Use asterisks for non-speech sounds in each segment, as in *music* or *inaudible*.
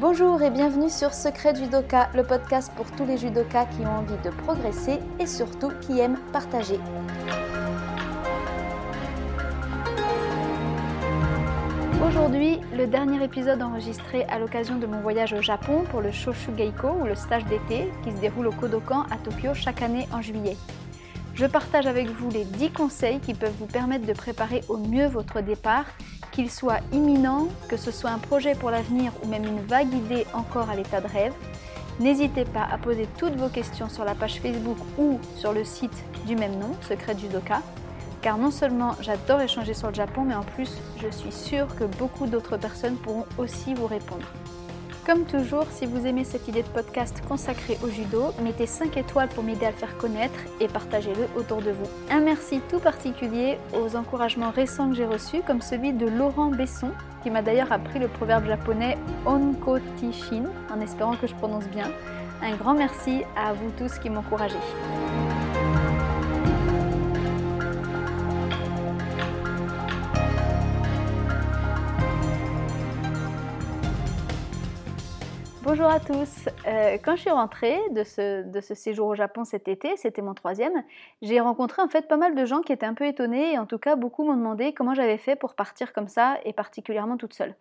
Bonjour et bienvenue sur Secret Judoka, le podcast pour tous les judokas qui ont envie de progresser et surtout qui aiment partager. Aujourd'hui, le dernier épisode enregistré à l'occasion de mon voyage au Japon pour le Shoshu Geiko ou le stage d'été qui se déroule au Kodokan à Tokyo chaque année en juillet. Je partage avec vous les 10 conseils qui peuvent vous permettre de préparer au mieux votre départ, qu'il soit imminent, que ce soit un projet pour l'avenir ou même une vague idée encore à l'état de rêve. N'hésitez pas à poser toutes vos questions sur la page Facebook ou sur le site du même nom, Secret Judoka, car non seulement j'adore échanger sur le Japon, mais en plus je suis sûre que beaucoup d'autres personnes pourront aussi vous répondre. Comme toujours, si vous aimez cette idée de podcast consacrée au judo, mettez 5 étoiles pour m'aider à le faire connaître et partagez-le autour de vous. Un merci tout particulier aux encouragements récents que j'ai reçus, comme celui de Laurent Besson, qui m'a d'ailleurs appris le proverbe japonais Onko Tishin, en espérant que je prononce bien. Un grand merci à vous tous qui m'encouragez. Bonjour à tous. Euh, quand je suis rentrée de ce, séjour au Japon cet été, c'était mon troisième, j'ai rencontré en fait pas mal de gens qui étaient un peu étonnés et en tout cas beaucoup m'ont demandé comment j'avais fait pour partir comme ça et particulièrement toute seule.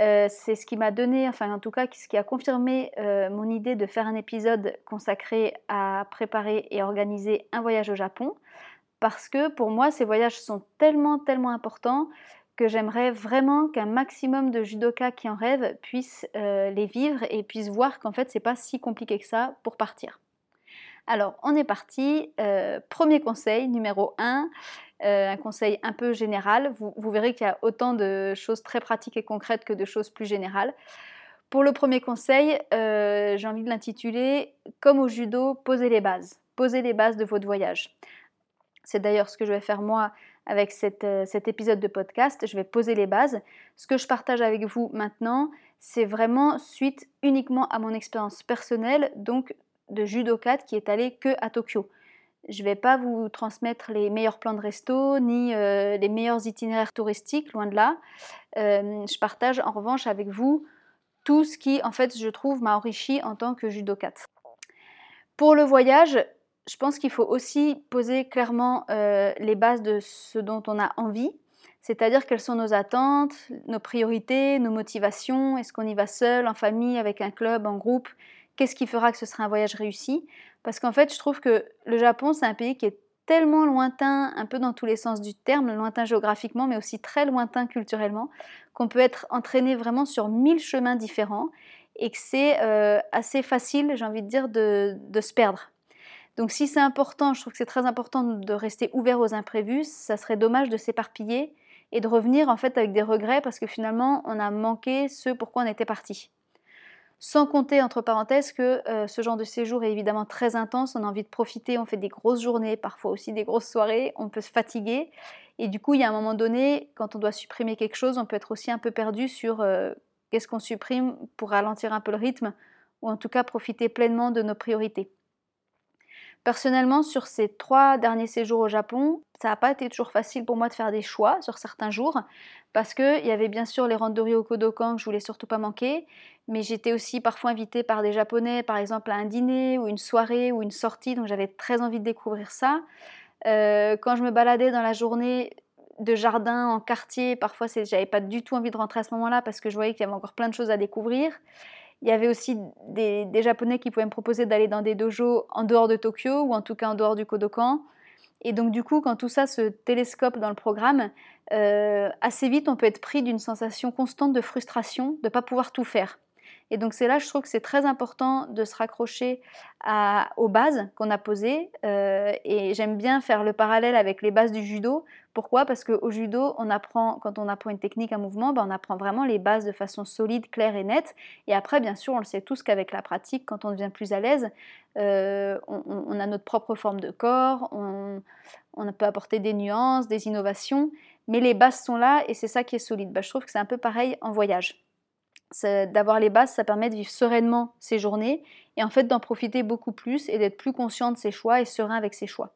Euh, c'est ce qui m'a donné, enfin en tout cas ce qui a confirmé euh, mon idée de faire un épisode consacré à préparer et organiser un voyage au Japon parce que pour moi ces voyages sont tellement tellement importants que j'aimerais vraiment qu'un maximum de judokas qui en rêvent puissent euh, les vivre et puissent voir qu'en fait c'est pas si compliqué que ça pour partir. Alors on est parti. Euh, premier conseil numéro 1, euh, un conseil un peu général. Vous, vous verrez qu'il y a autant de choses très pratiques et concrètes que de choses plus générales. Pour le premier conseil, j'ai envie de l'intituler Comme au judo, posez les bases. Posez les bases de votre voyage. C'est d'ailleurs ce que je vais faire moi avec euh, cet épisode de podcast. Je vais poser les bases. Ce que je partage avec vous maintenant, c'est vraiment suite uniquement à mon expérience personnelle, donc de judokat qui est allé que à Tokyo. Je ne vais pas vous transmettre les meilleurs plans de resto ni euh, les meilleurs itinéraires touristiques, loin de là. Euh, je partage en revanche avec vous tout ce qui, en fait, je trouve, m'a enrichi en tant que judokat. Pour le voyage, je pense qu'il faut aussi poser clairement euh, les bases de ce dont on a envie, c'est-à-dire quelles sont nos attentes, nos priorités, nos motivations, est-ce qu'on y va seul, en famille, avec un club, en groupe, qu'est-ce qui fera que ce sera un voyage réussi? Parce qu'en fait, je trouve que le Japon, c'est un pays qui est tellement lointain, un peu dans tous les sens du terme, lointain géographiquement, mais aussi très lointain culturellement, qu'on peut être entraîné vraiment sur mille chemins différents et que c'est euh, assez facile, j'ai envie de dire, de se perdre. Donc si c'est important, je trouve que c'est très important de rester ouvert aux imprévus, ça serait dommage de s'éparpiller et de revenir en fait avec des regrets parce que finalement on a manqué ce pourquoi on était parti. Sans compter, entre parenthèses, que euh, ce genre de séjour est évidemment très intense, on a envie de profiter, on fait des grosses journées, parfois aussi des grosses soirées, on peut se fatiguer. Et du coup, il y a un moment donné, quand on doit supprimer quelque chose, on peut être aussi un peu perdu sur euh, qu'est-ce qu'on supprime pour ralentir un peu le rythme, ou en tout cas profiter pleinement de nos priorités. Personnellement, sur ces trois derniers séjours au Japon, ça n'a pas été toujours facile pour moi de faire des choix sur certains jours, parce qu'il y avait bien sûr les randonnées au Kodokan que je voulais surtout pas manquer, mais j'étais aussi parfois invitée par des Japonais, par exemple à un dîner ou une soirée ou une sortie, donc j'avais très envie de découvrir ça. Euh, quand je me baladais dans la journée de jardin en quartier, parfois j'avais pas du tout envie de rentrer à ce moment-là parce que je voyais qu'il y avait encore plein de choses à découvrir. Il y avait aussi des, Japonais qui pouvaient me proposer d'aller dans des dojos en dehors de Tokyo ou en tout cas en dehors du Kodokan. Et donc du coup, quand tout ça se télescope dans le programme, euh, assez vite on peut être pris d'une sensation constante de frustration de ne pas pouvoir tout faire. Et donc c'est là, je trouve que c'est très important de se raccrocher aux bases qu'on a posées. Euh, et j'aime bien faire le parallèle avec les bases du judo. Pourquoi? Parce qu'au judo, on apprend, quand on apprend une technique, un mouvement, ben on apprend vraiment les bases de façon solide, claire et nette. Et après, bien sûr, on le sait tous qu'avec la pratique, quand on devient plus à l'aise, euh, on, a notre propre forme de corps, on, peut apporter des nuances, des innovations, mais les bases sont là et c'est ça qui est solide. Ben, je trouve que c'est un peu pareil en voyage d'avoir les bases, ça permet de vivre sereinement ses journées et en fait d'en profiter beaucoup plus et d'être plus conscient de ses choix et serein avec ses choix.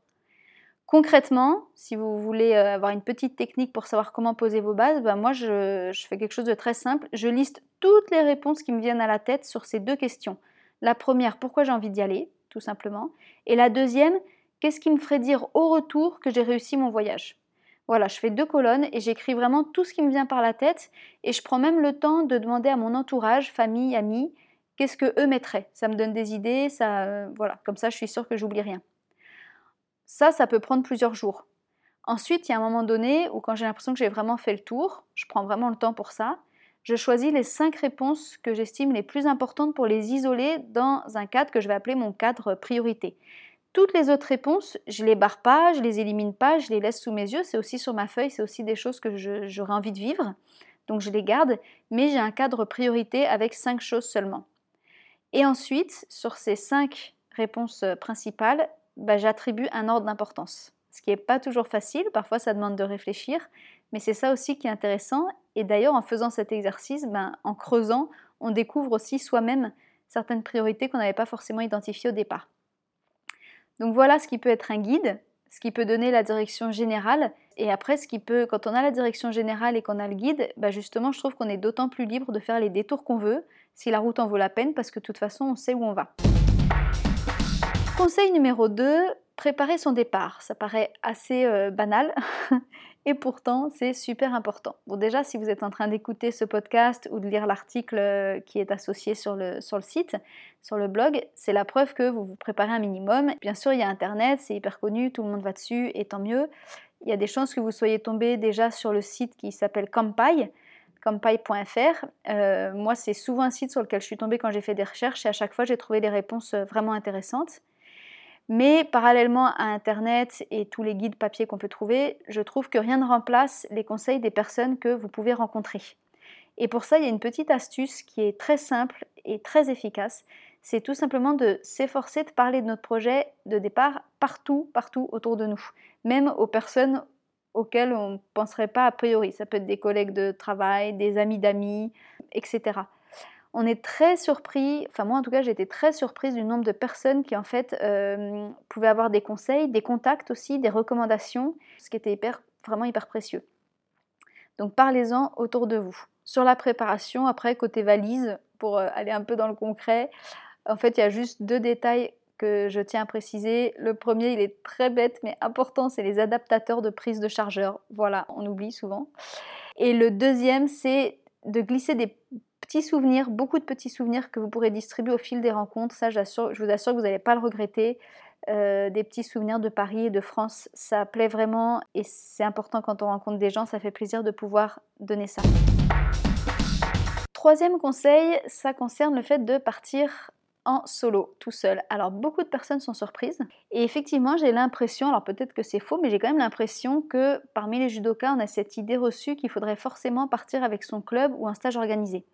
Concrètement, si vous voulez euh, avoir une petite technique pour savoir comment poser vos bases, ben moi je, fais quelque chose de très simple. Je liste toutes les réponses qui me viennent à la tête sur ces deux questions. La première, pourquoi j'ai envie d'y aller, tout simplement. Et la deuxième, qu'est-ce qui me ferait dire au retour que j'ai réussi mon voyage? Voilà, je fais deux colonnes et j'écris vraiment tout ce qui me vient par la tête et je prends même le temps de demander à mon entourage, famille, amis, qu'est-ce que eux mettraient. Ça me donne des idées, ça, euh, voilà, comme ça je suis sûre que j'oublie rien. Ça, ça peut prendre plusieurs jours. Ensuite, il y a un moment donné où quand j'ai l'impression que j'ai vraiment fait le tour, je prends vraiment le temps pour ça, je choisis les cinq réponses que j'estime les plus importantes pour les isoler dans un cadre que je vais appeler mon cadre priorité. Toutes les autres réponses, je les barre pas, je les élimine pas, je les laisse sous mes yeux. C'est aussi sur ma feuille, c'est aussi des choses que j'aurais envie de vivre. Donc je les garde, mais j'ai un cadre priorité avec cinq choses seulement. Et ensuite, sur ces cinq réponses principales, bah, j'attribue un ordre d'importance. Ce qui n'est pas toujours facile, parfois ça demande de réfléchir, mais c'est ça aussi qui est intéressant. Et d'ailleurs, en faisant cet exercice, ben, en creusant, on découvre aussi soi-même certaines priorités qu'on n'avait pas forcément identifiées au départ. Donc voilà ce qui peut être un guide, ce qui peut donner la direction générale. Et après, ce qui peut, quand on a la direction générale et qu'on a le guide, bah justement, je trouve qu'on est d'autant plus libre de faire les détours qu'on veut, si la route en vaut la peine, parce que de toute façon, on sait où on va. Conseil numéro 2, préparer son départ. Ça paraît assez euh, banal *laughs* et pourtant c'est super important. Bon déjà si vous êtes en train d'écouter ce podcast ou de lire l'article euh, qui est associé sur le, sur site, sur le blog, c'est la preuve que vous vous préparez un minimum. Bien sûr il y a Internet, c'est hyper connu, tout le monde va dessus et tant mieux. Il y a des chances que vous soyez tombé déjà sur le site qui s'appelle Campai campai.fr. Euh, moi, c'est souvent un site sur lequel je suis tombée quand j'ai fait des recherches et à chaque fois, j'ai trouvé des réponses vraiment intéressantes. Mais parallèlement à Internet et tous les guides papier qu'on peut trouver, je trouve que rien ne remplace les conseils des personnes que vous pouvez rencontrer. Et pour ça, il y a une petite astuce qui est très simple et très efficace. C'est tout simplement de s'efforcer de parler de notre projet de départ partout, partout autour de nous, même aux personnes auxquelles on ne penserait pas a priori. Ça peut être des collègues de travail, des amis d'amis, etc on est très surpris, enfin moi en tout cas j'ai été très surprise du nombre de personnes qui en fait euh, pouvaient avoir des conseils, des contacts aussi, des recommandations, ce qui était hyper, vraiment hyper précieux. Donc parlez-en autour de vous. Sur la préparation, après côté valise, pour euh, aller un peu dans le concret, en fait il y a juste deux détails que je tiens à préciser. Le premier, il est très bête mais important, c'est les adaptateurs de prise de chargeur. Voilà, on oublie souvent. Et le deuxième, c'est de glisser des petits souvenirs, beaucoup de petits souvenirs que vous pourrez distribuer au fil des rencontres. Ça, je vous assure que vous n'allez pas le regretter. Euh, des petits souvenirs de Paris et de France, ça plaît vraiment et c'est important quand on rencontre des gens, ça fait plaisir de pouvoir donner ça. Troisième conseil, ça concerne le fait de partir en solo, tout seul. Alors beaucoup de personnes sont surprises et effectivement j'ai l'impression, alors peut-être que c'est faux, mais j'ai quand même l'impression que parmi les judokas on a cette idée reçue qu'il faudrait forcément partir avec son club ou un stage organisé.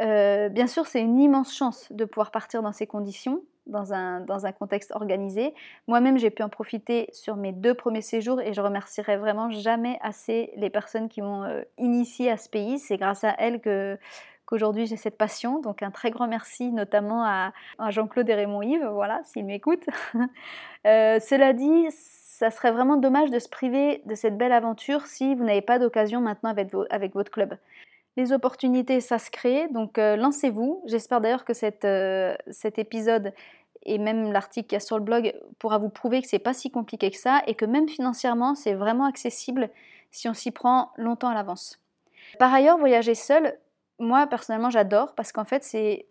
Euh, bien sûr, c'est une immense chance de pouvoir partir dans ces conditions, dans un, dans un contexte organisé. Moi-même, j'ai pu en profiter sur mes deux premiers séjours et je remercierai vraiment jamais assez les personnes qui m'ont euh, initié à ce pays. C'est grâce à elles qu'aujourd'hui j'ai cette passion. Donc un très grand merci notamment à, Jean-Claude et Raymond Yves, voilà, s'ils m'écoutent. *laughs* Euh, cela dit, ça serait vraiment dommage de se priver de cette belle aventure si vous n'avez pas d'occasion maintenant avec votre club. Les opportunités, ça se crée, donc euh, lancez-vous. J'espère d'ailleurs que euh, cet épisode et même l'article qu'il y a sur le blog pourra vous prouver que c'est pas si compliqué que ça et que même financièrement, c'est vraiment accessible si on s'y prend longtemps à l'avance. Par ailleurs, voyager seul, moi personnellement j'adore parce qu'en fait c'est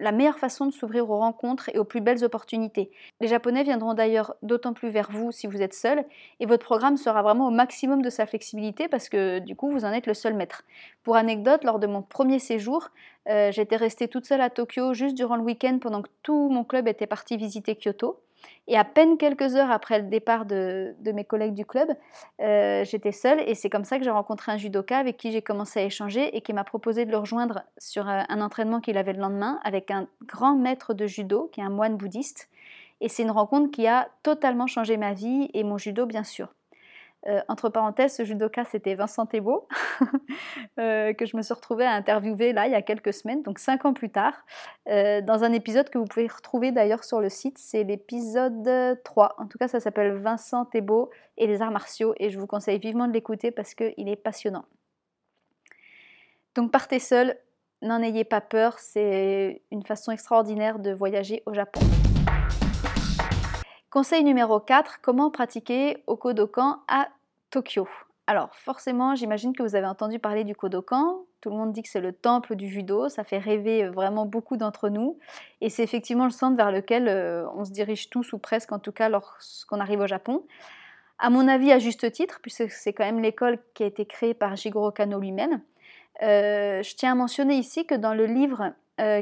la meilleure façon de s'ouvrir aux rencontres et aux plus belles opportunités. Les Japonais viendront d'ailleurs d'autant plus vers vous si vous êtes seul, et votre programme sera vraiment au maximum de sa flexibilité parce que du coup vous en êtes le seul maître. Pour anecdote, lors de mon premier séjour, euh, j'étais restée toute seule à Tokyo juste durant le week-end pendant que tout mon club était parti visiter Kyoto. Et à peine quelques heures après le départ de, mes collègues du club, euh, j'étais seule et c'est comme ça que j'ai rencontré un judoka avec qui j'ai commencé à échanger et qui m'a proposé de le rejoindre sur euh, un entraînement qu'il avait le lendemain avec un grand maître de judo qui est un moine bouddhiste. Et c'est une rencontre qui a totalement changé ma vie et mon judo bien sûr. Euh, entre parenthèses, ce judoka, c'était Vincent Thébault, *laughs* euh, que je me suis retrouvée à interviewer là, il y a quelques semaines, donc cinq ans plus tard, euh, dans un épisode que vous pouvez retrouver d'ailleurs sur le site. C'est l'épisode 3. En tout cas, ça s'appelle Vincent Thébault et les arts martiaux, et je vous conseille vivement de l'écouter parce qu'il est passionnant. Donc partez seul, n'en ayez pas peur, c'est une façon extraordinaire de voyager au Japon. Conseil numéro 4, comment pratiquer au Kodokan à Tokyo? Alors forcément, j'imagine que vous avez entendu parler du Kodokan. Tout le monde dit que c'est le temple du judo, ça fait rêver euh, vraiment beaucoup d'entre nous. Et c'est effectivement le centre vers lequel euh, on se dirige tous, ou presque en tout cas lorsqu'on arrive au Japon. À mon avis, à juste titre, puisque c'est quand même l'école qui a été créée par Jigoro Kano lui-même. Euh, je tiens à mentionner ici que dans le livre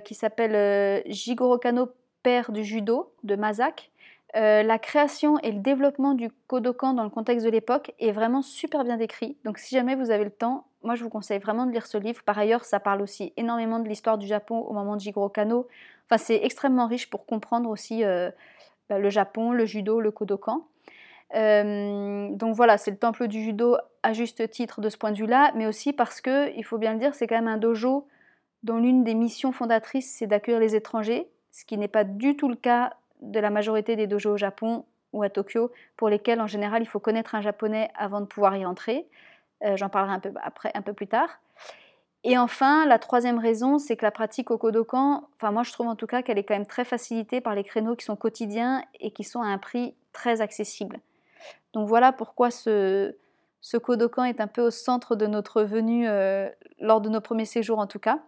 qui s'appelle Jigoro Kano, père du judo, de Mazak, euh, la création et le développement du Kodokan dans le contexte de l'époque est vraiment super bien décrit. Donc si jamais vous avez le temps, moi je vous conseille vraiment de lire ce livre. Par ailleurs, ça parle aussi énormément de l'histoire du Japon au moment de Jigoro Kano. Enfin, c'est extrêmement riche pour comprendre aussi euh, bah, le Japon, le judo, le Kodokan. Euh, donc voilà, c'est le temple du judo à juste titre de ce point de vue-là, mais aussi parce que, il faut bien le dire, c'est quand même un dojo dont l'une des missions fondatrices, c'est d'accueillir les étrangers, ce qui n'est pas du tout le cas de la majorité des dojos au Japon ou à Tokyo, pour lesquels en général il faut connaître un japonais avant de pouvoir y entrer. Euh, j'en parlerai un peu plus tard. Et enfin, la troisième raison, c'est que la pratique au Kodokan, enfin moi je trouve en tout cas qu'elle est quand même très facilitée par les créneaux qui sont quotidiens et qui sont à un prix très accessible. Donc voilà pourquoi ce, ce Kodokan est un peu au centre de notre venue euh, lors de nos premiers séjours en tout cas.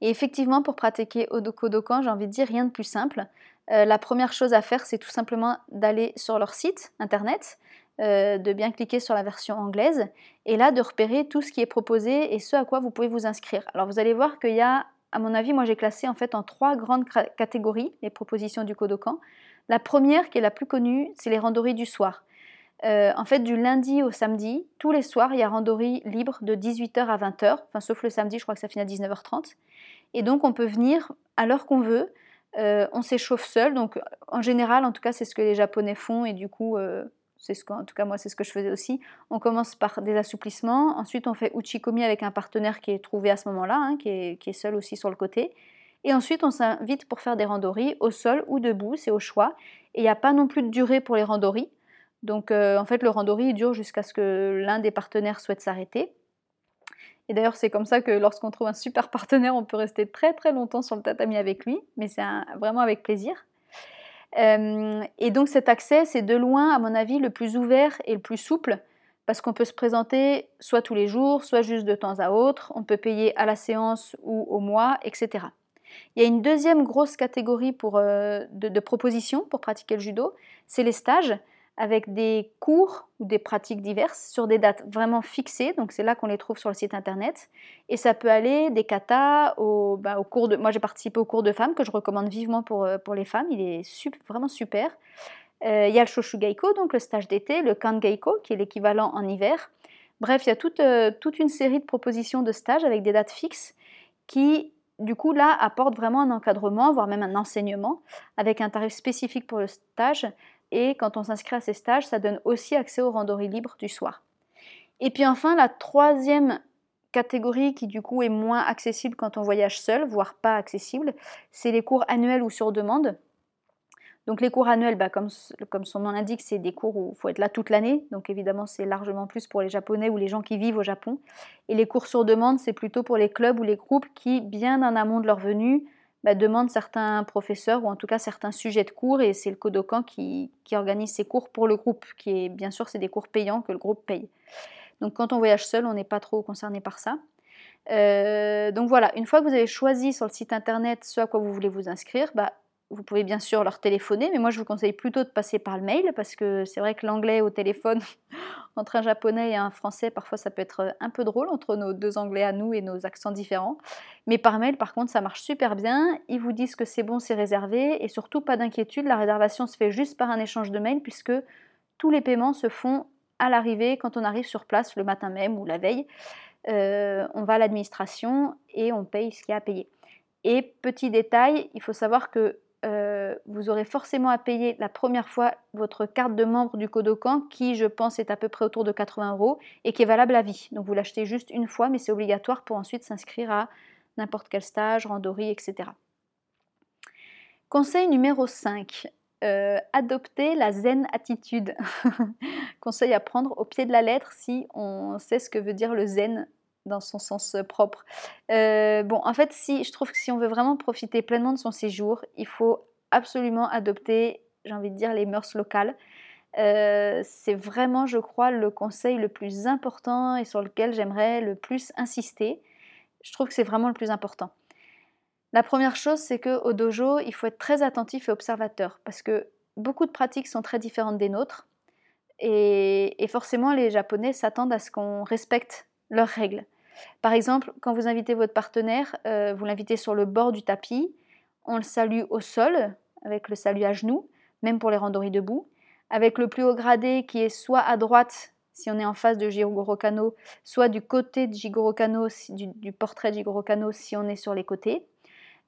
Et effectivement, pour pratiquer au Kodokan, j'ai envie de dire rien de plus simple. Euh, la première chose à faire, c'est tout simplement d'aller sur leur site internet, euh, de bien cliquer sur la version anglaise, et là de repérer tout ce qui est proposé et ce à quoi vous pouvez vous inscrire. Alors vous allez voir qu'il y a, à mon avis, moi j'ai classé en fait en trois grandes catégories les propositions du Kodokan. La première, qui est la plus connue, c'est les randonnées du soir. Euh, en fait, du lundi au samedi, tous les soirs, il y a randonnée libre de 18h à 20h, enfin sauf le samedi, je crois que ça finit à 19h30. Et donc on peut venir à l'heure qu'on veut, euh, on s'échauffe seul, donc en général, en tout cas, c'est ce que les Japonais font, et du coup, euh, c'est ce que, en tout cas moi, c'est ce que je faisais aussi. On commence par des assouplissements, ensuite on fait uchikomi avec un partenaire qui est trouvé à ce moment-là, hein, qui, est, seul aussi sur le côté, et ensuite on s'invite pour faire des randonnées au sol ou debout, c'est au choix, et il n'y a pas non plus de durée pour les randonnées. Donc euh, en fait, le randonnées dure jusqu'à ce que l'un des partenaires souhaite s'arrêter. Et d'ailleurs, c'est comme ça que lorsqu'on trouve un super *laughs* partenaire, on peut rester très très longtemps sur le tatami avec lui, mais c'est vraiment avec plaisir. Euh, et donc cet accès, c'est de loin, à mon avis, le plus ouvert et le plus souple, parce qu'on peut se présenter soit tous les jours, soit juste de temps à autre, on peut payer à la séance ou au mois, etc. Il y a une deuxième grosse catégorie pour, euh, de propositions pour pratiquer le judo, c'est les stages avec des cours ou des pratiques diverses sur des dates vraiment fixées. Donc c'est là qu'on les trouve sur le site internet. Et ça peut aller des katas au, bah, cours de... Moi j'ai participé au cours de femmes que je recommande vivement pour, euh, pour les femmes. Il est vraiment super. Euh, il y a le Shoshu Geiko, donc le stage d'été, le Kan Geiko qui est l'équivalent en hiver. Bref, il y a toute, euh, toute une série de propositions de stages avec des dates fixes qui du coup, là, apportent vraiment un encadrement, voire même un enseignement, avec un tarif spécifique pour le stage, et quand on s'inscrit à ces stages, ça donne aussi accès aux randonnées libres du soir. Et puis enfin, la troisième catégorie qui du coup est moins accessible quand on voyage seul, voire pas accessible, c'est les cours annuels ou sur demande. Donc les cours annuels, bah, comme, comme, son nom l'indique, c'est des cours où il faut être là toute l'année. Donc évidemment, c'est largement plus pour les Japonais ou les gens qui vivent au Japon. Et les cours sur demande, c'est plutôt pour les clubs ou les groupes qui, bien en amont de leur venue, bah, demande certains professeurs ou en tout cas certains sujets de cours et c'est le Kodokan qui, organise ces cours pour le groupe, qui est bien sûr c'est des cours payants que le groupe paye. Donc quand on voyage seul, on n'est pas trop concerné par ça. Euh, donc voilà, une fois que vous avez choisi sur le site internet ce à quoi vous voulez vous inscrire, bah, vous pouvez bien sûr leur téléphoner, mais moi je vous conseille plutôt de passer par le mail parce que c'est vrai que l'anglais au téléphone *laughs* entre un japonais et un français, parfois ça peut être un peu drôle entre nos deux anglais à nous et nos accents différents. Mais par mail, par contre, ça marche super bien. Ils vous disent que c'est bon, c'est réservé et surtout pas d'inquiétude, la réservation se fait juste par un échange de mail puisque tous les paiements se font à l'arrivée quand on arrive sur place le matin même ou la veille. Euh, on va à l'administration et on paye ce qu'il y a à payer. Et petit détail, il faut savoir que euh, vous aurez forcément à payer la première fois votre carte de membre du Kodokan, qui je pense est à peu près autour de 80 euros et qui est valable à vie. Donc vous l'achetez juste une fois, mais c'est obligatoire pour ensuite s'inscrire à n'importe quel stage, randonnée, etc. Conseil numéro 5. Euh, adopter la zen attitude. *laughs* Conseil à prendre au pied de la lettre si on sait ce que veut dire le zen dans son sens euh, propre. Euh, bon, en fait, si je trouve que si on veut vraiment profiter pleinement de son séjour, il faut absolument adopter, j'ai envie de dire, les mœurs locales. c'est vraiment, je crois, le conseil le plus important et sur lequel j'aimerais le plus insister. Je trouve que c'est vraiment le plus important. La première chose, c'est qu'au dojo, il faut être très attentif et observateur parce que beaucoup de pratiques sont très différentes des nôtres et, forcément les Japonais s'attendent à ce qu'on respecte leurs règles. Par exemple, quand vous invitez votre partenaire, euh, vous l'invitez sur le bord du tapis, on le salue au sol avec le salut à genoux, même pour les randonnées debout, avec le plus haut gradé qui est soit à droite si on est en face de Jigoro Kano, soit du côté de Jigoro Kano, du, portrait de Jigoro Kano si on est sur les côtés.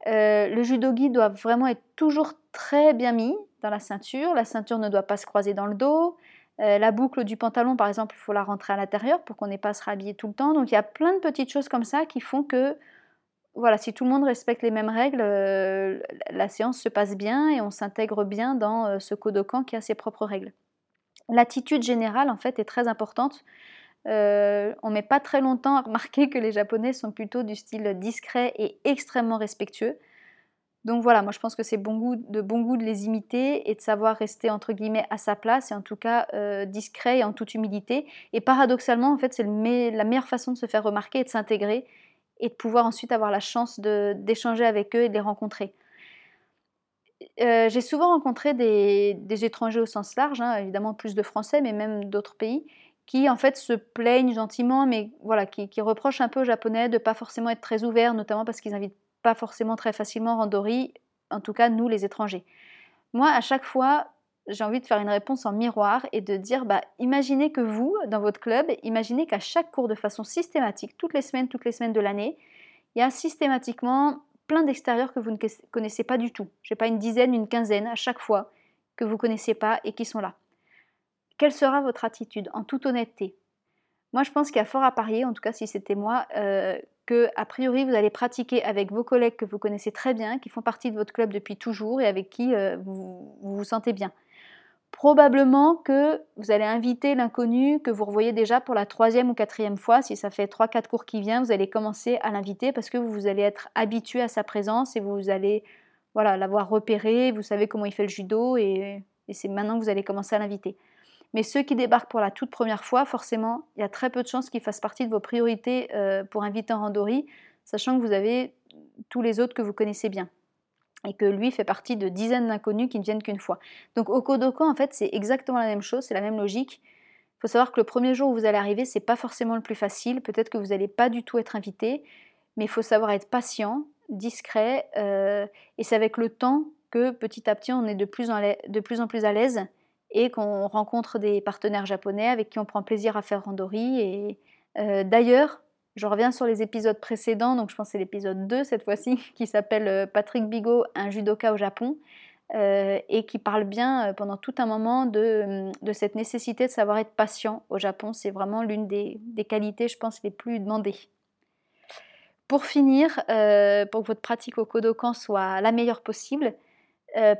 Euh, le judogi doit vraiment être toujours très bien mis dans la ceinture. La ceinture ne doit pas se croiser dans le dos. Euh, la boucle du pantalon, par exemple, il faut la rentrer à l'intérieur pour qu'on n'ait pas à se rhabiller tout le temps. Donc il y a plein de petites choses comme ça qui font que, voilà, si tout le monde respecte les mêmes règles, euh, la séance se passe bien et on s'intègre bien dans ce Kodokan qui a ses propres règles. L'attitude générale, en fait, est très importante. Euh, on met pas très longtemps à remarquer que les Japonais sont plutôt du style discret et extrêmement respectueux. Donc voilà, moi je pense que c'est bon de bon goût de les imiter et de savoir rester entre guillemets à sa place et en tout cas euh, discret et en toute humilité. Et paradoxalement, en fait, c'est la meilleure façon de se faire remarquer et de s'intégrer et de pouvoir ensuite avoir la chance d'échanger avec eux et de les rencontrer. Euh, j'ai souvent rencontré des, étrangers au sens large, hein, évidemment plus de Français, mais même d'autres pays, qui en fait se plaignent gentiment, mais voilà, qui, reprochent un peu aux Japonais de pas forcément être très ouverts, notamment parce qu'ils n'invitent pas forcément très facilement Randori, en tout cas nous les étrangers. Moi, à chaque fois, j'ai envie de faire une réponse en miroir et de dire, bah, imaginez que vous, dans votre club, imaginez qu'à chaque cours de façon systématique, toutes les semaines, toutes les semaines de l'année, il y a systématiquement plein d'extérieurs que vous ne connaissez pas du tout. Je n'ai pas une dizaine, une quinzaine à chaque fois que vous connaissez pas et qui sont là. Quelle sera votre attitude en toute honnêteté? Moi, je pense qu'il y a fort à parier, en tout cas si c'était moi, euh, que a priori vous allez pratiquer avec vos collègues que vous connaissez très bien, qui font partie de votre club depuis toujours et avec qui euh, vous, vous, sentez bien. Probablement que vous allez inviter l'inconnu que vous revoyez déjà pour la troisième ou quatrième fois. Si ça fait trois, quatre cours qui viennent, vous allez commencer à l'inviter parce que vous allez être habitué à sa présence et vous allez voilà, l'avoir repéré, vous savez comment il fait le judo et c'est maintenant que vous allez commencer à l'inviter. Mais ceux qui débarquent pour la toute première fois, forcément, il y a très peu de chances qu'ils fassent partie de vos priorités euh, pour inviter en randori, sachant que vous avez tous les autres que vous connaissez bien. Et que lui fait partie de dizaines d'inconnus qui ne viennent qu'une fois. Donc au Kodokan, en fait, c'est exactement la même chose, c'est la même logique. Il faut savoir que le premier jour où vous allez arriver, c'est pas forcément le plus facile. Peut-être que vous n'allez pas du tout être invité, mais il faut savoir être patient, discret, euh, et c'est avec le temps que petit à petit on est de plus en, de plus, en plus à l'aise et qu'on rencontre des partenaires japonais avec qui on prend plaisir à faire randori. Et euh, d'ailleurs, je reviens sur les épisodes précédents, donc je pense que c'est l'épisode 2 cette fois-ci, *laughs* qui s'appelle euh, Patrick Bigot, un judoka au Japon, euh, et qui parle bien pendant tout un moment de, de, cette nécessité de savoir être patient au Japon. C'est vraiment l'une des, qualités, je pense, les plus demandées. Pour finir, pour que votre pratique au Kodokan soit la meilleure possible,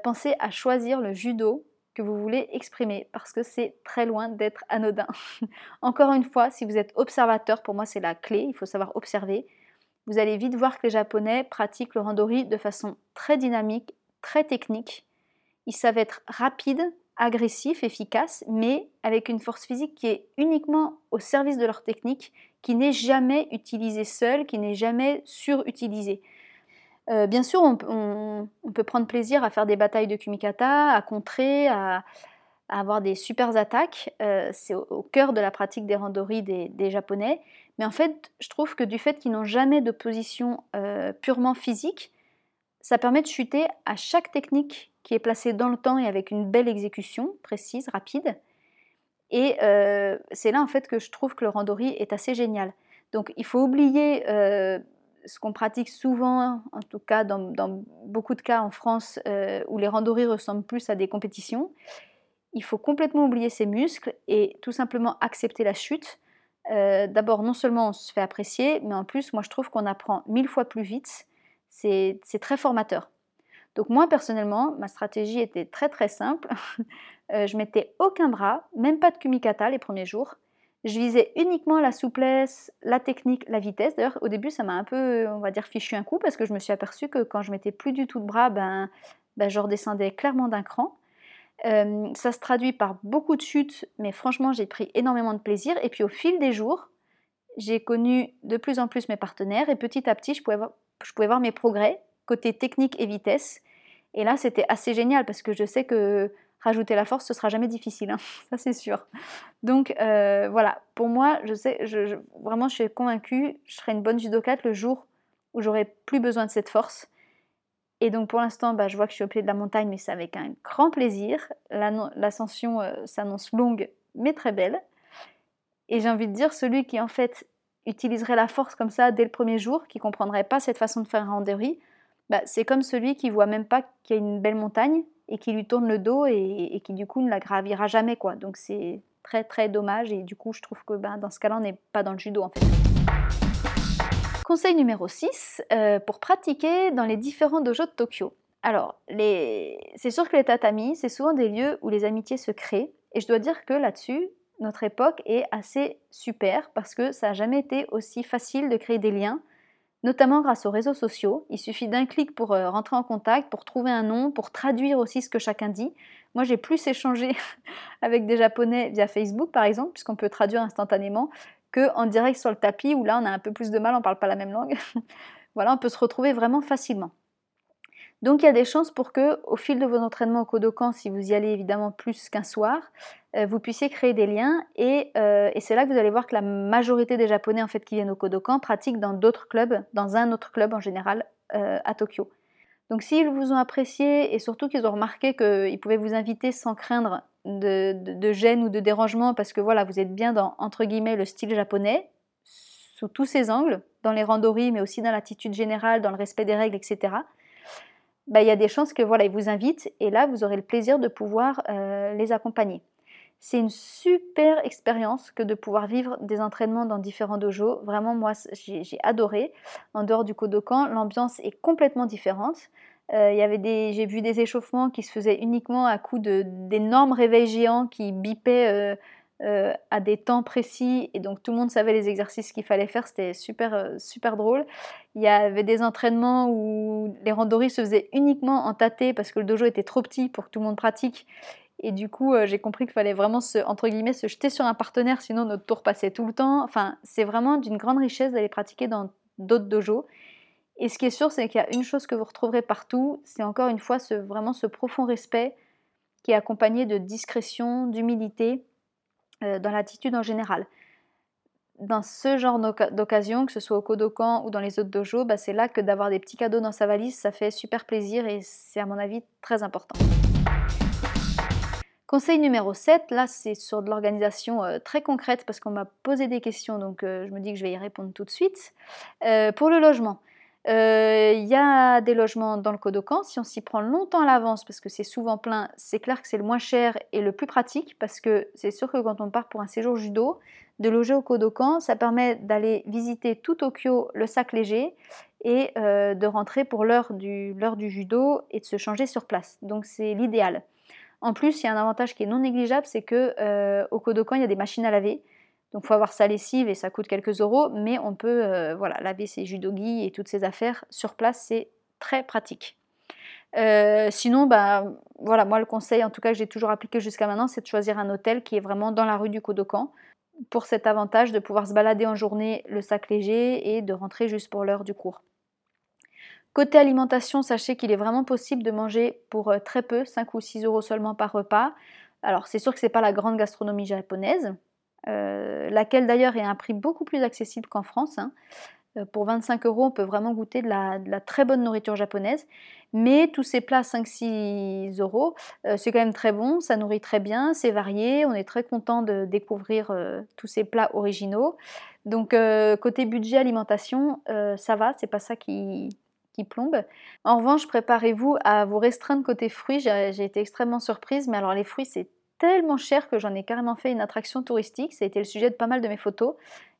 pensez à choisir le judo que vous voulez exprimer parce que c'est très loin d'être anodin. *laughs* Encore une fois, si vous êtes observateur, pour moi c'est la clé, il faut savoir observer. Vous allez vite voir que les Japonais pratiquent le randori de façon très dynamique, très technique. Ils savent être rapides, agressifs, efficaces, mais avec une force physique qui est uniquement au service de leur technique, qui n'est jamais utilisée seule, qui n'est jamais surutilisée. Euh, bien sûr, on, peut prendre plaisir à faire des batailles de kumikata, à contrer, à, avoir des super attaques. Euh, c'est au, cœur de la pratique des randori des, Japonais. Mais en fait, je trouve que du fait qu'ils n'ont jamais de position euh, purement physique, ça permet de chuter à chaque technique qui est placée dans le temps et avec une belle exécution précise, rapide. Et c'est là en fait que je trouve que le randori est assez génial. Donc il faut oublier ce qu'on pratique souvent, en tout cas dans, beaucoup de cas en France, euh, où les randonnées ressemblent plus à des compétitions, il faut complètement oublier ses muscles et tout simplement accepter la chute. Euh, d'abord, non seulement on se fait apprécier, mais en plus, moi je trouve qu'on apprend mille fois plus vite. C'est très formateur. Donc moi personnellement, ma stratégie était très très simple. *laughs* Euh, je mettais aucun bras, même pas de kumikata les premiers jours. Je visais uniquement la souplesse, la technique, la vitesse. D'ailleurs, au début, ça m'a un peu, on va dire, fichu un coup parce que je me suis aperçue que quand je mettais plus du tout de bras, ben, ben je redescendais clairement d'un cran. Euh, ça se traduit par beaucoup de chutes, mais franchement, j'ai pris énormément de plaisir. Et puis au fil des jours, j'ai connu de plus en plus mes partenaires et petit à petit, je pouvais voir, je pouvais voir mes progrès côté technique et vitesse. Et là, c'était assez génial parce que je sais que rajouter la force, ce sera jamais difficile, hein. *laughs* ça c'est sûr. Donc euh, voilà, pour moi, je sais, je, vraiment, je suis convaincue, je serai une bonne judokate le jour où j'aurai plus besoin de cette force. Et donc pour l'instant, bah, je vois que je suis au pied de la montagne, mais c'est avec un grand plaisir. L'ascension euh, s'annonce longue, mais très belle. Et j'ai envie de dire, celui qui en fait utiliserait la force comme ça dès le premier jour, qui comprendrait pas cette façon de faire un randonnée, bah, c'est comme celui qui voit même pas qu'il y a une belle montagne et qui lui tourne le dos et, qui du coup ne la gravira jamais quoi. Donc c'est très très dommage et du coup je trouve que ben, dans ce cas-là on n'est pas dans le judo en fait. Conseil numéro 6, euh, pour pratiquer dans les différents dojos de Tokyo. Alors, les... c'est sûr que les tatamis, c'est souvent des lieux où les amitiés se créent. Et je dois dire que là-dessus, notre époque est assez super parce que ça n'a jamais été aussi facile de créer des liens notamment grâce aux réseaux sociaux. Il suffit d'un clic pour euh, rentrer en contact, pour trouver un nom, pour traduire aussi ce que chacun dit. Moi, j'ai plus échangé *laughs* avec des Japonais via Facebook, par exemple, puisqu'on peut traduire instantanément, qu'en direct sur le tapis, où là, on a un peu plus de mal, on ne parle pas la même langue. *laughs* voilà, on peut se retrouver vraiment facilement. Donc il y a des chances pour que, au fil de vos entraînements au Kodokan, si vous y allez évidemment plus qu'un soir, euh, vous puissiez créer des liens. Euh, et, c'est là que vous allez voir que la majorité des Japonais en fait qui viennent au Kodokan pratiquent dans d'autres clubs, dans un autre club en général euh, à Tokyo. Donc s'ils vous ont apprécié et surtout qu'ils ont remarqué qu'ils pouvaient vous inviter sans craindre de, gêne ou de dérangement parce que voilà, vous êtes bien dans entre guillemets le style japonais sous tous ses angles, dans les randoris mais aussi dans l'attitude générale, dans le respect des règles, etc bah, il y a des chances que voilà, ils vous invitent et là, vous aurez le plaisir de pouvoir euh, les accompagner. C'est une super expérience que de pouvoir vivre des entraînements dans différents dojos. Vraiment, moi, j'ai adoré. En dehors du Kodokan, l'ambiance est complètement différente. Euh, j'ai vu des échauffements qui se faisaient uniquement à coup d'énormes réveils géants qui bipaient euh, euh, à des temps précis et donc tout le monde savait les exercices qu'il fallait faire, c'était super, euh, super drôle. Il y avait des entraînements où les randonnées se faisaient uniquement en tâté parce que le dojo était trop petit pour que tout le monde pratique. Et du coup, euh, j'ai compris qu'il fallait vraiment se, entre guillemets, se jeter sur un partenaire, sinon notre tour passait tout le temps. Enfin, c'est vraiment d'une grande richesse d'aller pratiquer dans d'autres dojos. Et ce qui est sûr, c'est qu'il y a une chose que vous retrouverez partout, c'est encore une fois ce, vraiment ce profond respect qui est accompagné de discrétion, d'humilité euh, dans l'attitude en général. Dans ce genre d'occasion, que ce soit au Kodokan ou dans les autres dojos, bah, c'est là que d'avoir des petits cadeaux dans sa valise, ça fait super plaisir et c'est à mon avis très important. Conseil numéro 7, là c'est sur de l'organisation euh, très concrète parce qu'on m'a posé des questions donc euh, je me dis que je vais y répondre tout de suite. pour le logement, il y a des logements dans le Kodokan. Si on s'y prend longtemps à l'avance, parce que c'est souvent plein, c'est clair que c'est le moins cher et le plus pratique, parce que c'est sûr que quand on part pour un séjour judo, de loger au Kodokan, ça permet d'aller visiter tout Tokyo le sac léger et euh, de rentrer pour l'heure du, du judo et de se changer sur place. Donc c'est l'idéal. En plus, il y a un avantage qui est non négligeable, c'est que euh, au Kodokan, il y a des machines à laver. Donc il faut avoir sa lessive et ça coûte quelques euros, mais on peut euh, voilà, laver ses judogi et toutes ses affaires sur place, c'est très pratique. Euh, sinon, bah, voilà, moi le conseil en tout cas que j'ai toujours appliqué jusqu'à maintenant, c'est de choisir un hôtel qui est vraiment dans la rue du Kodokan pour cet avantage de pouvoir se balader en journée le sac léger et de rentrer juste pour l'heure du cours. Côté alimentation, sachez qu'il est vraiment possible de manger pour euh, très peu, 5 ou 6 euros seulement par repas. Alors c'est sûr que ce n'est pas la grande gastronomie japonaise, euh, laquelle d'ailleurs est à un prix beaucoup plus accessible qu'en France. Hein. Euh, pour 25 euros, on peut vraiment goûter de la, très bonne nourriture japonaise. Mais tous ces plats 5-6 euros, euh, c'est quand même très bon, ça nourrit très bien, c'est varié, on est très content de découvrir tous ces plats originaux. Donc côté budget alimentation, ça va, c'est pas ça qui plombe. En revanche, préparez-vous à vous restreindre côté fruits. J'ai été extrêmement surprise, mais alors les fruits c'est tellement cher que j'en ai carrément fait une attraction touristique. Ça a été le sujet de pas mal de mes photos.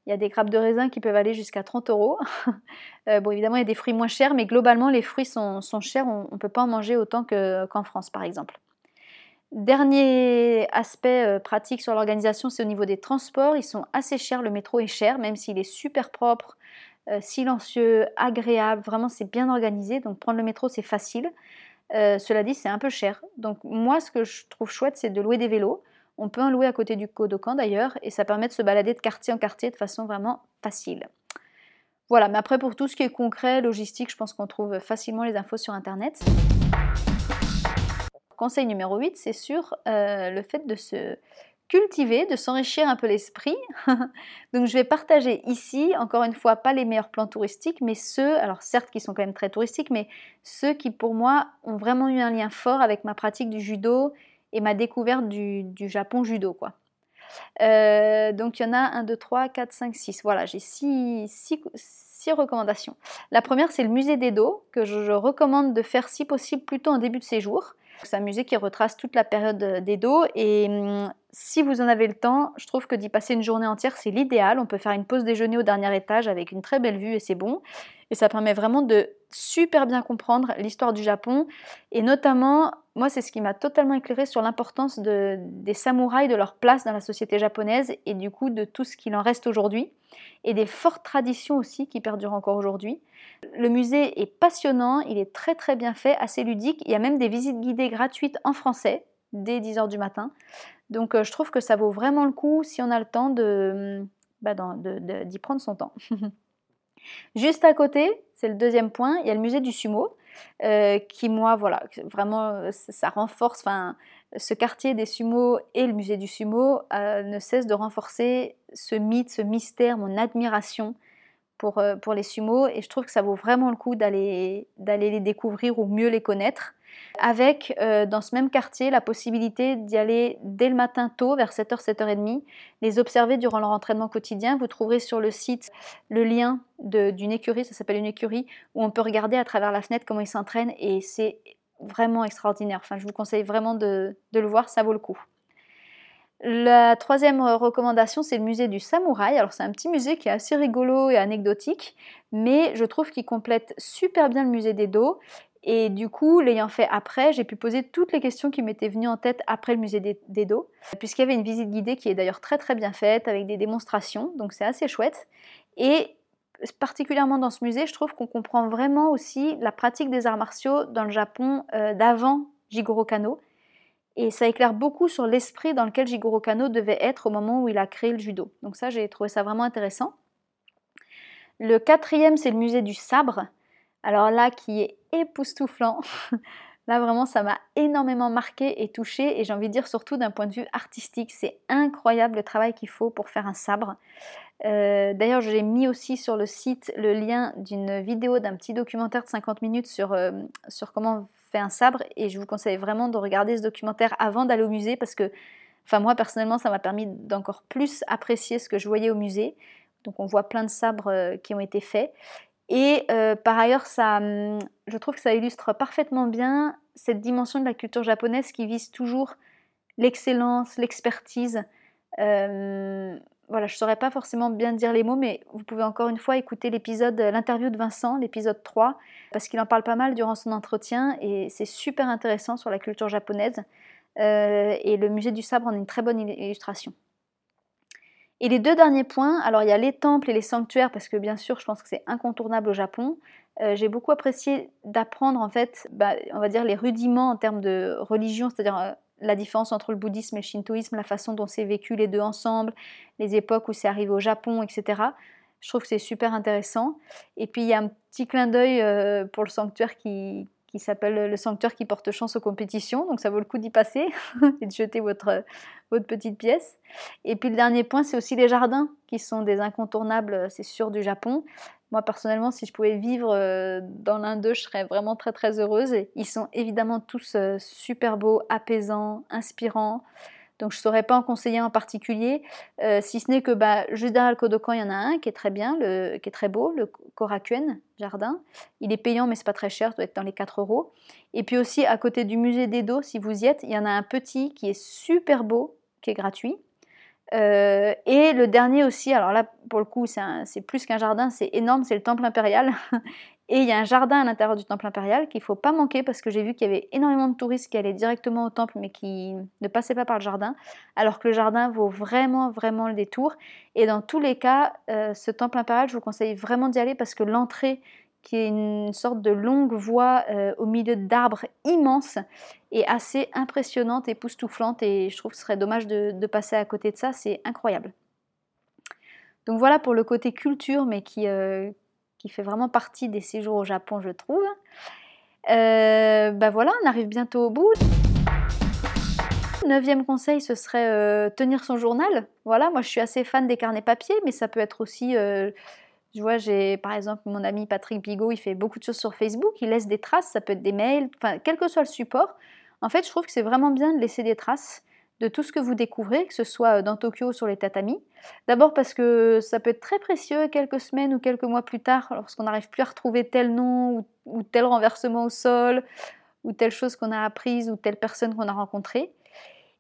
Il y a des grappes de raisin qui peuvent aller jusqu'à 30 euros. *laughs* Euh, bon, évidemment, il y a des fruits moins chers, mais globalement, les fruits sont, chers. On ne peut pas en manger autant qu'en France, par exemple. Dernier aspect euh, pratique sur l'organisation, c'est au niveau des transports. Ils sont assez chers. Le métro est cher, même s'il est super propre, euh, silencieux, agréable. Vraiment, c'est bien organisé. Donc, prendre le métro, c'est facile. Cela dit, c'est un peu cher. Donc, moi, ce que je trouve chouette, c'est de louer des vélos. On peut en louer à côté du Kodokan d'ailleurs, et ça permet de se balader de quartier en quartier de façon vraiment facile. Voilà, mais après pour tout ce qui est concret, logistique, je pense qu'on trouve facilement les infos sur Internet. Conseil numéro 8, c'est sur euh, le fait de se cultiver, de s'enrichir un peu l'esprit. *laughs* Donc je vais partager ici, encore une fois, pas les meilleurs plans touristiques, mais ceux, alors certes qui sont quand même très touristiques, mais ceux qui pour moi ont vraiment eu un lien fort avec ma pratique du judo et ma découverte du, Japon judo. Euh, donc il y en a 1, 2, 3, 4, 5, 6. Voilà, j'ai 6, recommandations. La première, c'est le musée d'Edo, que je, recommande de faire si possible plutôt en début de séjour. Un musée qui retrace toute la période d'Edo et hum, si vous en avez le temps, je trouve que d'y passer une journée entière, c'est l'idéal. On peut faire une pause déjeuner au dernier étage avec une très belle vue et c'est bon. Et ça permet vraiment de super bien comprendre l'histoire du Japon et notamment moi, c'est ce qui m'a totalement éclairé sur l'importance des samouraïs, de leur place dans la société japonaise et du coup de tout ce qu'il en reste aujourd'hui et des fortes traditions aussi qui perdurent encore aujourd'hui. Le musée est passionnant, il est très très bien fait, assez ludique. Il y a même des visites guidées gratuites en français dès 10h du matin. Donc euh, je trouve que ça vaut vraiment le coup si on a le temps de, bah, d'y prendre son temps. *laughs* Juste à côté, c'est le deuxième point, il y a le musée du sumo. Euh, qui moi voilà vraiment ça renforce enfin ce quartier des sumo et le musée du sumo euh, ne cesse de renforcer ce mythe ce mystère mon admiration pour, pour les sumo et je trouve que ça vaut vraiment le coup d'aller d'aller les découvrir ou mieux les connaître avec euh, dans ce même quartier la possibilité d'y aller dès le matin tôt, vers 7h, 7h30, les observer durant leur entraînement quotidien. Vous trouverez sur le site le lien d'une écurie, ça s'appelle une écurie, où on peut regarder à travers la fenêtre comment ils s'entraînent et c'est vraiment extraordinaire. Enfin, je vous conseille vraiment de, de le voir, ça vaut le coup. La troisième recommandation, c'est le musée du samouraï. Alors c'est un petit musée qui est assez rigolo et anecdotique, mais je trouve qu'il complète super bien le musée d'Edo. Et du coup, l'ayant fait après, j'ai pu poser toutes les questions qui m'étaient venues en tête après le musée d'Edo, puisqu'il y avait une visite guidée qui est d'ailleurs très très bien faite, avec des démonstrations, donc c'est assez chouette. Et particulièrement dans ce musée, je trouve qu'on comprend vraiment aussi la pratique des arts martiaux dans le Japon euh, d'avant Jigoro Kano. Et ça éclaire beaucoup sur l'esprit dans lequel Jigoro Kano devait être au moment où il a créé le judo. Donc ça, j'ai trouvé ça vraiment intéressant. Le quatrième, c'est le musée du sabre. Alors là, qui est époustouflant. *laughs* Là, vraiment, ça m'a énormément marqué et touché. Et j'ai envie de dire, surtout d'un point de vue artistique, c'est incroyable le travail qu'il faut pour faire un sabre. Euh, d'ailleurs, j'ai mis aussi sur le site le lien d'une vidéo, d'un petit documentaire de 50 minutes sur, euh, sur comment un sabre. Et je vous conseille vraiment de regarder ce documentaire avant d'aller au musée parce que, enfin, moi personnellement, ça m'a permis d'encore plus apprécier ce que je voyais au musée. Donc, on voit plein de sabres euh, qui ont été faits. Et euh, par ailleurs, ça, hum, je trouve que ça illustre parfaitement bien cette dimension de la culture japonaise qui vise toujours l'excellence, l'expertise. Euh, voilà, je ne saurais pas forcément bien dire les mots, mais vous pouvez encore une fois écouter l'épisode, l'interview de Vincent, l'épisode 3, parce qu'il en parle pas mal durant son entretien et c'est super intéressant sur la culture japonaise. Euh, et le musée du sabre en est une très bonne illustration. Et les deux derniers points, alors il y a les temples et les sanctuaires, parce que bien sûr, je pense que c'est incontournable au Japon. Euh, j'ai beaucoup apprécié d'apprendre en fait, bah, on va dire les rudiments en termes de religion, c'est-à-dire euh, la différence entre le bouddhisme et le shintoïsme, la façon dont c'est vécu les deux ensemble, les époques où c'est arrivé au Japon, etc. Je trouve que c'est super intéressant. Et puis il y a un petit clin d'œil euh, pour le sanctuaire qui, qui s'appelle le sanctuaire qui porte chance aux compétitions. Donc ça vaut le coup d'y passer *laughs* et de jeter votre, votre petite pièce. Et puis le dernier point, c'est aussi les jardins qui sont des incontournables, c'est sûr, du Japon. Moi personnellement, si je pouvais vivre euh, dans l'un d'eux, je serais vraiment très très heureuse. ils sont évidemment tous euh, super beaux, apaisants, inspirants. Donc je ne saurais pas en conseiller en particulier, euh, si ce n'est que bah, juste derrière le Kodokan, il y en a un qui est très bien, qui est très beau, le Korakuen Jardin. Il est payant mais c'est pas très cher, ça doit être dans les 4 euros. Et puis aussi à côté du musée d'Edo, si vous y êtes, il y en a un petit qui est super beau, qui est gratuit. Euh, et le dernier aussi, alors là pour le coup c'est plus qu'un jardin, c'est énorme, c'est le temple impérial. *laughs* Et il y a un jardin à l'intérieur du temple impérial qu'il ne faut pas manquer parce que j'ai vu qu'il y avait énormément de touristes qui allaient directement au temple mais qui ne passaient pas par le jardin, alors que le jardin vaut vraiment, vraiment le détour. Et dans tous les cas, euh, ce temple impérial, je vous conseille vraiment d'y aller parce que l'entrée, qui est une sorte de longue voie euh, au milieu d'arbres immenses, est assez impressionnante, et époustouflante, et je trouve que ce serait dommage de, passer à côté de ça, c'est incroyable. Donc voilà pour le côté culture, mais qui, euh, qui fait vraiment partie des séjours au Japon, je trouve. Bah voilà, on arrive bientôt au bout. Neuvième conseil, ce serait euh, tenir son journal. Voilà, moi je suis assez fan des carnets papier, mais ça peut être aussi, euh, je vois, j'ai par exemple mon ami Patrick Bigot, il fait beaucoup de choses sur Facebook, il laisse des traces, ça peut être des mails, enfin quel que soit le support. En fait, je trouve que c'est vraiment bien de laisser des traces de tout ce que vous découvrez, que ce soit euh, dans Tokyo sur les tatamis. D'abord parce que ça peut être très précieux quelques semaines ou quelques mois plus tard, lorsqu'on n'arrive plus à retrouver tel nom ou, tel renversement au sol, ou telle chose qu'on a apprise, ou telle personne qu'on a rencontrée.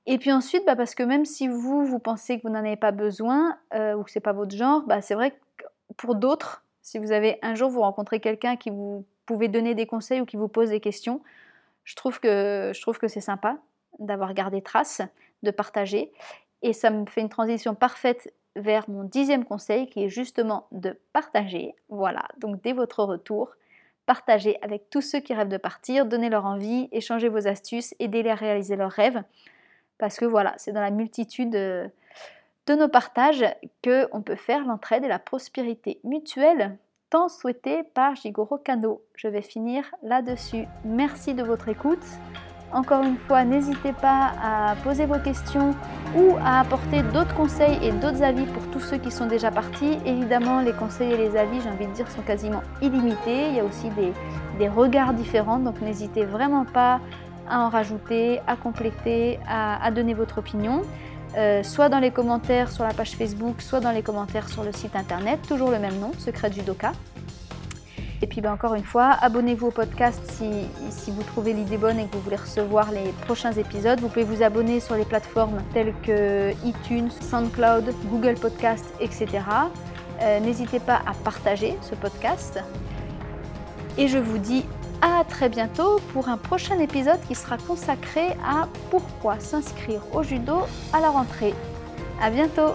Et puis ensuite, bah, parce que même si vous, vous pensez que vous n'en avez pas besoin, euh, ou que ce n'est pas votre genre, bah, c'est vrai que pour d'autres, si vous avez un jour vous rencontrez quelqu'un qui vous pouvez donner des conseils ou qui vous pose des questions, je trouve que, je trouve que c'est sympa d'avoir gardé trace de partager. Et ça me fait une transition parfaite vers mon dixième conseil qui est justement de partager. Voilà, donc dès votre retour, partagez avec tous ceux qui rêvent de partir, donnez leur envie, échangez vos astuces, aidez-les à réaliser leurs rêves. Parce que voilà, c'est dans la multitude euh, de nos partages que on peut faire l'entraide et la prospérité mutuelle tant souhaitée par Jigoro Kano. Je vais finir là-dessus. Merci de votre écoute. Encore une fois, n'hésitez pas à poser vos questions ou à apporter d'autres conseils et d'autres avis pour tous ceux qui sont déjà partis. Évidemment, les conseils et les avis, j'ai envie de dire, sont quasiment illimités. Il y a aussi des, regards différents, donc n'hésitez vraiment pas à en rajouter, à compléter, à, donner votre opinion. Euh, soit dans les commentaires sur la page Facebook, soit dans les commentaires sur le site internet, toujours le même nom, Secret Judoka. Et puis ben, encore une fois, abonnez-vous au podcast si, vous trouvez l'idée bonne et que vous voulez recevoir les prochains épisodes. Vous pouvez vous abonner sur les plateformes telles que iTunes, SoundCloud, Google Podcast, etc. Euh, n'hésitez pas à partager ce podcast. Et je vous dis à très bientôt pour un prochain épisode qui sera consacré à pourquoi s'inscrire au judo à la rentrée. À bientôt